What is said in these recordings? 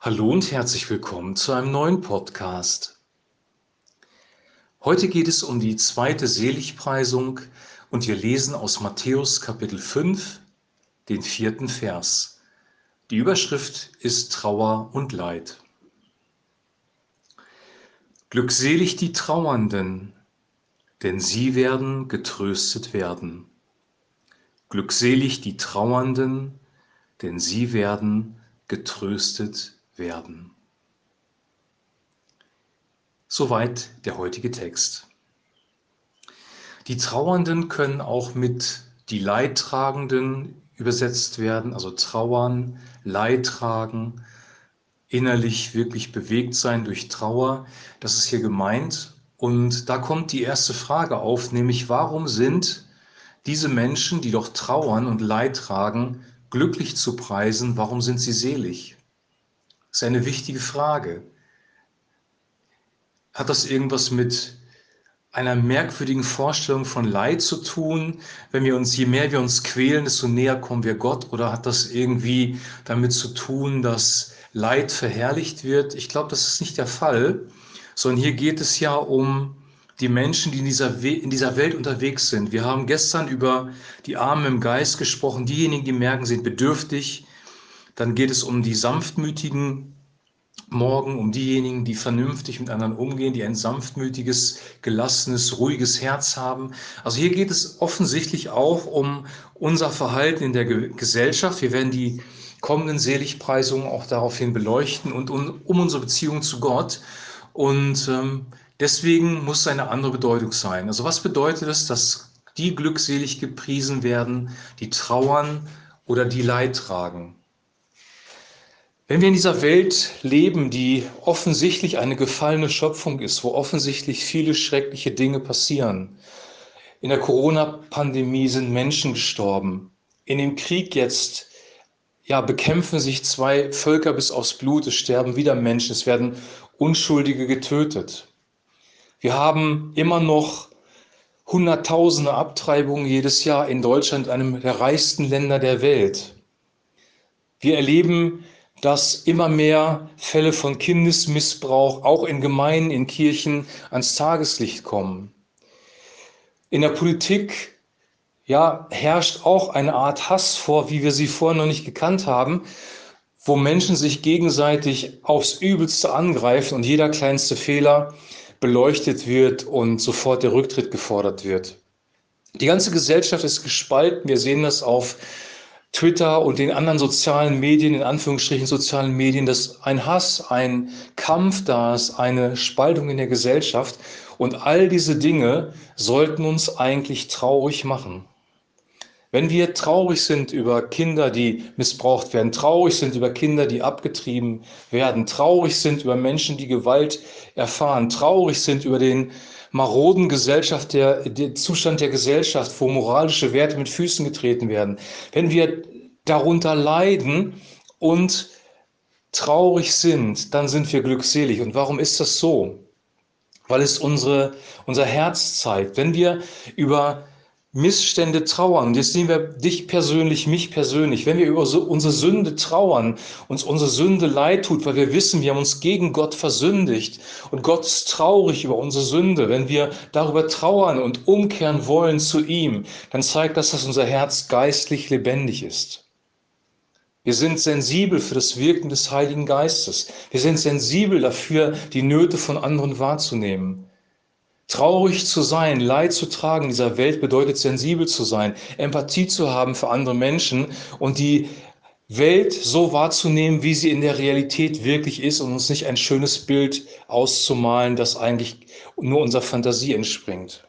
Hallo und herzlich willkommen zu einem neuen Podcast. Heute geht es um die zweite Seligpreisung und wir lesen aus Matthäus Kapitel 5, den vierten Vers. Die Überschrift ist Trauer und Leid. Glückselig die Trauernden, denn sie werden getröstet werden. Glückselig die Trauernden, denn sie werden getröstet werden. Soweit der heutige Text. Die Trauernden können auch mit die Leidtragenden übersetzt werden, also trauern, Leid tragen, innerlich wirklich bewegt sein durch Trauer. Das ist hier gemeint. Und da kommt die erste Frage auf, nämlich warum sind diese Menschen, die doch trauern und Leid tragen, glücklich zu preisen? Warum sind sie selig? Das ist eine wichtige Frage. Hat das irgendwas mit einer merkwürdigen Vorstellung von Leid zu tun. Wenn wir uns, je mehr wir uns quälen, desto näher kommen wir Gott. Oder hat das irgendwie damit zu tun, dass Leid verherrlicht wird? Ich glaube, das ist nicht der Fall, sondern hier geht es ja um die Menschen, die in dieser, in dieser Welt unterwegs sind. Wir haben gestern über die Armen im Geist gesprochen, diejenigen, die merken, sind bedürftig. Dann geht es um die sanftmütigen morgen um diejenigen, die vernünftig mit anderen umgehen, die ein sanftmütiges, gelassenes, ruhiges Herz haben. Also hier geht es offensichtlich auch um unser Verhalten in der Gesellschaft. Wir werden die kommenden Seligpreisungen auch daraufhin beleuchten und um, um unsere Beziehung zu Gott. Und ähm, deswegen muss eine andere Bedeutung sein. Also was bedeutet es, dass die glückselig gepriesen werden, die trauern oder die Leid tragen? Wenn wir in dieser Welt leben, die offensichtlich eine gefallene Schöpfung ist, wo offensichtlich viele schreckliche Dinge passieren, in der Corona-Pandemie sind Menschen gestorben, in dem Krieg jetzt ja, bekämpfen sich zwei Völker bis aufs Blut, es sterben wieder Menschen, es werden Unschuldige getötet. Wir haben immer noch Hunderttausende Abtreibungen jedes Jahr in Deutschland, einem der reichsten Länder der Welt. Wir erleben dass immer mehr Fälle von Kindesmissbrauch auch in Gemeinden, in Kirchen ans Tageslicht kommen. In der Politik ja, herrscht auch eine Art Hass vor, wie wir sie vorher noch nicht gekannt haben, wo Menschen sich gegenseitig aufs Übelste angreifen und jeder kleinste Fehler beleuchtet wird und sofort der Rücktritt gefordert wird. Die ganze Gesellschaft ist gespalten. Wir sehen das auf Twitter und den anderen sozialen Medien, in Anführungsstrichen sozialen Medien, dass ein Hass, ein Kampf da ist, eine Spaltung in der Gesellschaft. Und all diese Dinge sollten uns eigentlich traurig machen. Wenn wir traurig sind über Kinder, die missbraucht werden, traurig sind über Kinder, die abgetrieben werden, traurig sind über Menschen, die Gewalt erfahren, traurig sind über den maroden Gesellschaft, der, der Zustand der Gesellschaft, wo moralische Werte mit Füßen getreten werden, wenn wir darunter leiden und traurig sind, dann sind wir glückselig. Und warum ist das so? Weil es unsere, unser Herz zeigt. Wenn wir über Missstände trauern. Jetzt nehmen wir dich persönlich, mich persönlich. Wenn wir über so unsere Sünde trauern, uns unsere Sünde leid tut, weil wir wissen, wir haben uns gegen Gott versündigt und Gott ist traurig über unsere Sünde. Wenn wir darüber trauern und umkehren wollen zu ihm, dann zeigt das, dass unser Herz geistlich lebendig ist. Wir sind sensibel für das Wirken des Heiligen Geistes. Wir sind sensibel dafür, die Nöte von anderen wahrzunehmen. Traurig zu sein, Leid zu tragen in dieser Welt bedeutet sensibel zu sein, Empathie zu haben für andere Menschen und die Welt so wahrzunehmen, wie sie in der Realität wirklich ist und uns nicht ein schönes Bild auszumalen, das eigentlich nur unserer Fantasie entspringt.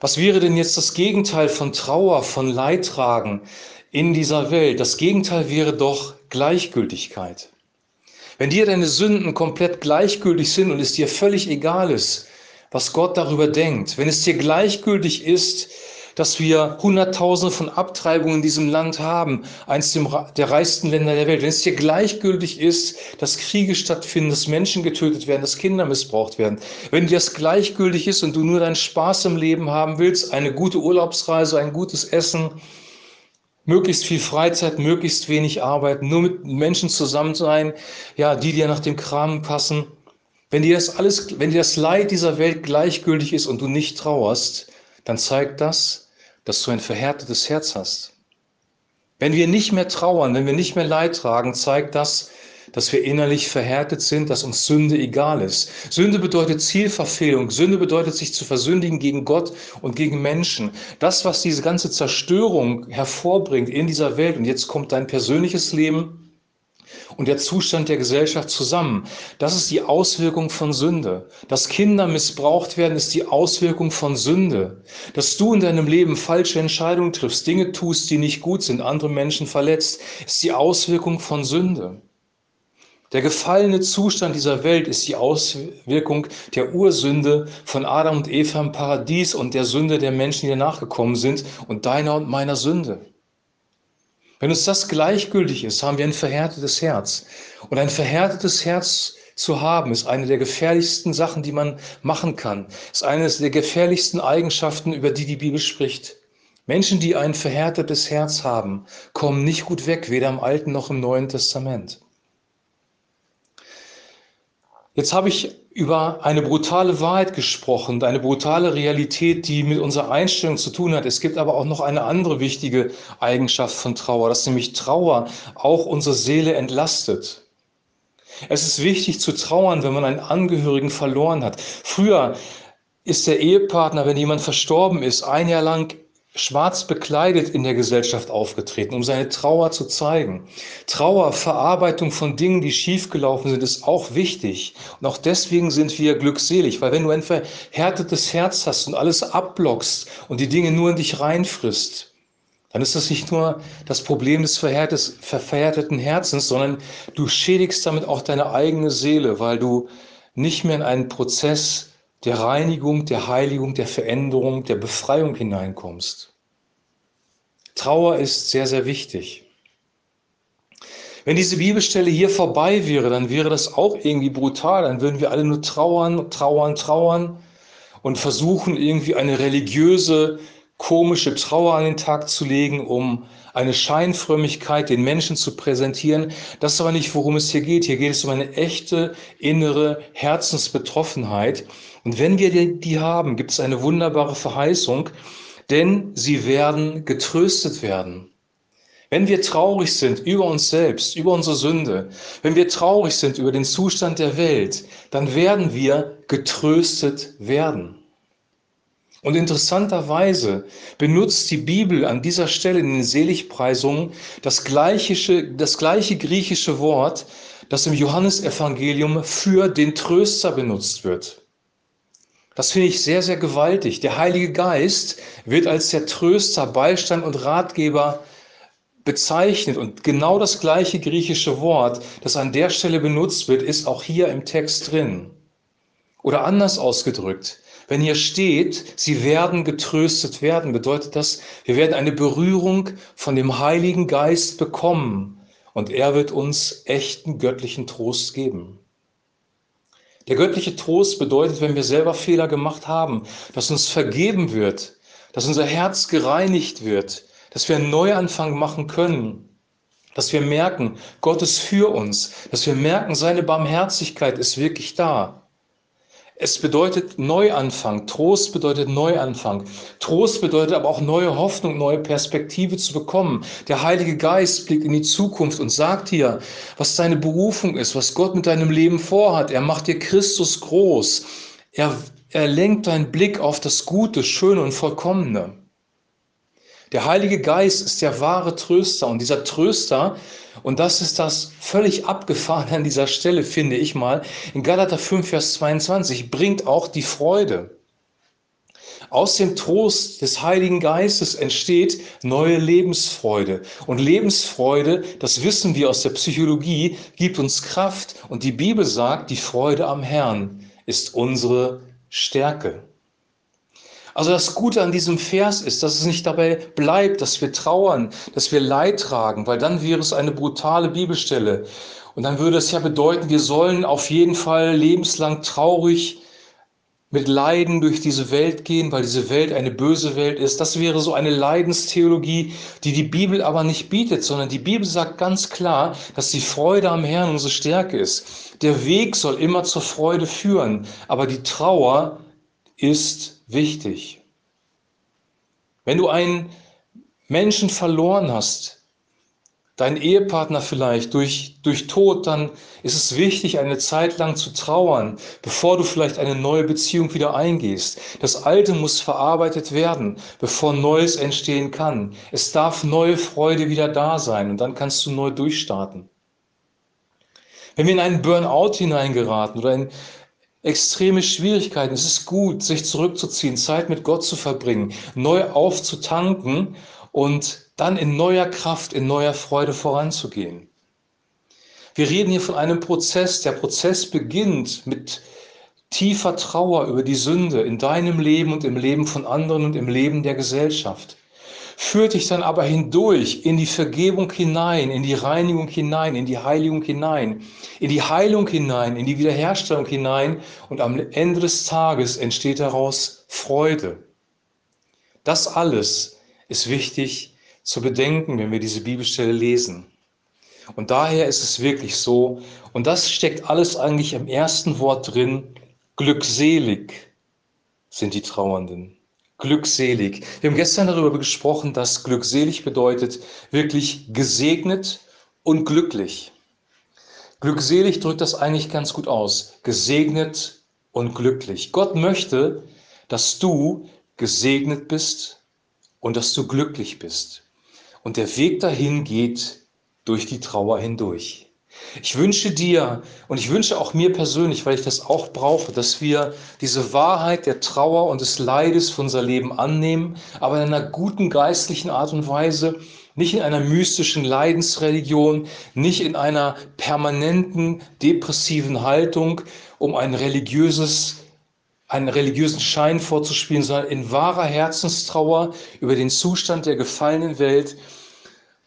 Was wäre denn jetzt das Gegenteil von Trauer, von Leidtragen in dieser Welt? Das Gegenteil wäre doch Gleichgültigkeit. Wenn dir deine Sünden komplett gleichgültig sind und es dir völlig egal ist, was Gott darüber denkt, wenn es dir gleichgültig ist, dass wir Hunderttausende von Abtreibungen in diesem Land haben, eines der reichsten Länder der Welt, wenn es dir gleichgültig ist, dass Kriege stattfinden, dass Menschen getötet werden, dass Kinder missbraucht werden, wenn dir das gleichgültig ist und du nur deinen Spaß im Leben haben willst, eine gute Urlaubsreise, ein gutes Essen, Möglichst viel Freizeit, möglichst wenig Arbeit, nur mit Menschen zusammen sein, ja, die dir nach dem Kram passen. Wenn dir das alles, wenn dir das Leid dieser Welt gleichgültig ist und du nicht trauerst, dann zeigt das, dass du ein verhärtetes Herz hast. Wenn wir nicht mehr trauern, wenn wir nicht mehr Leid tragen, zeigt das, dass wir innerlich verhärtet sind, dass uns Sünde egal ist. Sünde bedeutet Zielverfehlung. Sünde bedeutet sich zu versündigen gegen Gott und gegen Menschen. Das, was diese ganze Zerstörung hervorbringt in dieser Welt, und jetzt kommt dein persönliches Leben, und der Zustand der Gesellschaft zusammen. Das ist die Auswirkung von Sünde. Dass Kinder missbraucht werden, ist die Auswirkung von Sünde. Dass du in deinem Leben falsche Entscheidungen triffst, Dinge tust, die nicht gut sind, andere Menschen verletzt, ist die Auswirkung von Sünde. Der gefallene Zustand dieser Welt ist die Auswirkung der Ursünde von Adam und Eva im Paradies und der Sünde der Menschen, die danach gekommen sind und deiner und meiner Sünde. Wenn uns das gleichgültig ist, haben wir ein verhärtetes Herz. Und ein verhärtetes Herz zu haben, ist eine der gefährlichsten Sachen, die man machen kann. Ist eine der gefährlichsten Eigenschaften, über die die Bibel spricht. Menschen, die ein verhärtetes Herz haben, kommen nicht gut weg, weder im Alten noch im Neuen Testament. Jetzt habe ich über eine brutale Wahrheit gesprochen, eine brutale Realität, die mit unserer Einstellung zu tun hat. Es gibt aber auch noch eine andere wichtige Eigenschaft von Trauer, dass nämlich Trauer auch unsere Seele entlastet. Es ist wichtig zu trauern, wenn man einen Angehörigen verloren hat. Früher ist der Ehepartner, wenn jemand verstorben ist, ein Jahr lang schwarz bekleidet in der Gesellschaft aufgetreten, um seine Trauer zu zeigen. Trauer, Verarbeitung von Dingen, die schiefgelaufen sind, ist auch wichtig. Und auch deswegen sind wir glückselig, weil wenn du ein verhärtetes Herz hast und alles abblockst und die Dinge nur in dich reinfrisst, dann ist das nicht nur das Problem des verhärteten Herzens, sondern du schädigst damit auch deine eigene Seele, weil du nicht mehr in einen Prozess der Reinigung, der Heiligung, der Veränderung, der Befreiung hineinkommst. Trauer ist sehr, sehr wichtig. Wenn diese Bibelstelle hier vorbei wäre, dann wäre das auch irgendwie brutal. Dann würden wir alle nur trauern, trauern, trauern und versuchen irgendwie eine religiöse, komische Trauer an den Tag zu legen, um eine Scheinfrömmigkeit den Menschen zu präsentieren. Das ist aber nicht, worum es hier geht. Hier geht es um eine echte innere Herzensbetroffenheit. Und wenn wir die haben, gibt es eine wunderbare Verheißung, denn sie werden getröstet werden. Wenn wir traurig sind über uns selbst, über unsere Sünde, wenn wir traurig sind über den Zustand der Welt, dann werden wir getröstet werden. Und interessanterweise benutzt die Bibel an dieser Stelle in den Seligpreisungen das gleiche, das gleiche griechische Wort, das im Johannesevangelium für den Tröster benutzt wird. Das finde ich sehr, sehr gewaltig. Der Heilige Geist wird als der Tröster, Beistand und Ratgeber bezeichnet. Und genau das gleiche griechische Wort, das an der Stelle benutzt wird, ist auch hier im Text drin. Oder anders ausgedrückt, wenn hier steht, sie werden getröstet werden, bedeutet das, wir werden eine Berührung von dem Heiligen Geist bekommen und er wird uns echten göttlichen Trost geben. Der göttliche Trost bedeutet, wenn wir selber Fehler gemacht haben, dass uns vergeben wird, dass unser Herz gereinigt wird, dass wir einen Neuanfang machen können, dass wir merken, Gott ist für uns, dass wir merken, seine Barmherzigkeit ist wirklich da. Es bedeutet Neuanfang. Trost bedeutet Neuanfang. Trost bedeutet aber auch neue Hoffnung, neue Perspektive zu bekommen. Der Heilige Geist blickt in die Zukunft und sagt hier, was deine Berufung ist, was Gott mit deinem Leben vorhat. Er macht dir Christus groß. Er, er lenkt deinen Blick auf das Gute, Schöne und Vollkommene. Der Heilige Geist ist der wahre Tröster und dieser Tröster, und das ist das völlig abgefahren an dieser Stelle, finde ich mal, in Galater 5, Vers 22, bringt auch die Freude. Aus dem Trost des Heiligen Geistes entsteht neue Lebensfreude. Und Lebensfreude, das wissen wir aus der Psychologie, gibt uns Kraft. Und die Bibel sagt, die Freude am Herrn ist unsere Stärke. Also das Gute an diesem Vers ist, dass es nicht dabei bleibt, dass wir trauern, dass wir Leid tragen, weil dann wäre es eine brutale Bibelstelle. Und dann würde es ja bedeuten, wir sollen auf jeden Fall lebenslang traurig mit Leiden durch diese Welt gehen, weil diese Welt eine böse Welt ist. Das wäre so eine Leidenstheologie, die die Bibel aber nicht bietet, sondern die Bibel sagt ganz klar, dass die Freude am Herrn unsere Stärke ist. Der Weg soll immer zur Freude führen, aber die Trauer ist wichtig. Wenn du einen Menschen verloren hast, dein Ehepartner vielleicht durch, durch Tod, dann ist es wichtig, eine Zeit lang zu trauern, bevor du vielleicht eine neue Beziehung wieder eingehst. Das Alte muss verarbeitet werden, bevor Neues entstehen kann. Es darf neue Freude wieder da sein und dann kannst du neu durchstarten. Wenn wir in einen Burnout hineingeraten oder in extreme Schwierigkeiten, es ist gut, sich zurückzuziehen, Zeit mit Gott zu verbringen, neu aufzutanken und dann in neuer Kraft, in neuer Freude voranzugehen. Wir reden hier von einem Prozess. Der Prozess beginnt mit tiefer Trauer über die Sünde in deinem Leben und im Leben von anderen und im Leben der Gesellschaft. Führt dich dann aber hindurch in die Vergebung hinein, in die Reinigung hinein, in die Heiligung hinein, in die Heilung hinein, in die Wiederherstellung hinein und am Ende des Tages entsteht daraus Freude. Das alles ist wichtig zu bedenken, wenn wir diese Bibelstelle lesen. Und daher ist es wirklich so, und das steckt alles eigentlich im ersten Wort drin, glückselig sind die Trauernden. Glückselig. Wir haben gestern darüber gesprochen, dass glückselig bedeutet wirklich gesegnet und glücklich. Glückselig drückt das eigentlich ganz gut aus. Gesegnet und glücklich. Gott möchte, dass du gesegnet bist und dass du glücklich bist. Und der Weg dahin geht durch die Trauer hindurch. Ich wünsche dir und ich wünsche auch mir persönlich, weil ich das auch brauche, dass wir diese Wahrheit der Trauer und des Leides für unser Leben annehmen, aber in einer guten geistlichen Art und Weise, nicht in einer mystischen Leidensreligion, nicht in einer permanenten depressiven Haltung, um ein religiöses einen religiösen Schein vorzuspielen, sondern in wahrer Herzenstrauer über den Zustand der gefallenen Welt,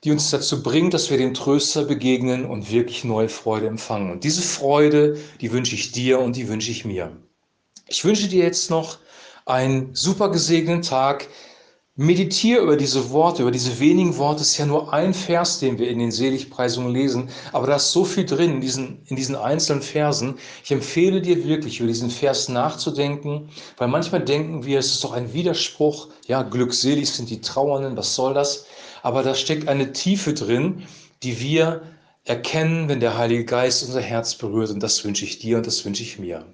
die uns dazu bringt, dass wir dem Tröster begegnen und wirklich neue Freude empfangen. Und diese Freude, die wünsche ich dir und die wünsche ich mir. Ich wünsche dir jetzt noch einen super gesegneten Tag. Meditiere über diese Worte, über diese wenigen Worte. Es ist ja nur ein Vers, den wir in den Seligpreisungen lesen, aber da ist so viel drin in diesen, in diesen einzelnen Versen. Ich empfehle dir wirklich, über diesen Vers nachzudenken, weil manchmal denken wir, es ist doch ein Widerspruch. Ja, glückselig sind die Trauernden, was soll das? Aber da steckt eine Tiefe drin, die wir erkennen, wenn der Heilige Geist unser Herz berührt. Und das wünsche ich dir und das wünsche ich mir.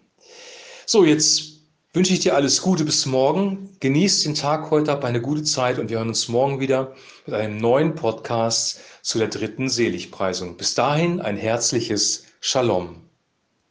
So, jetzt wünsche ich dir alles Gute bis morgen. Genieß den Tag heute, hab eine gute Zeit und wir hören uns morgen wieder mit einem neuen Podcast zu der dritten Seligpreisung. Bis dahin ein herzliches Shalom.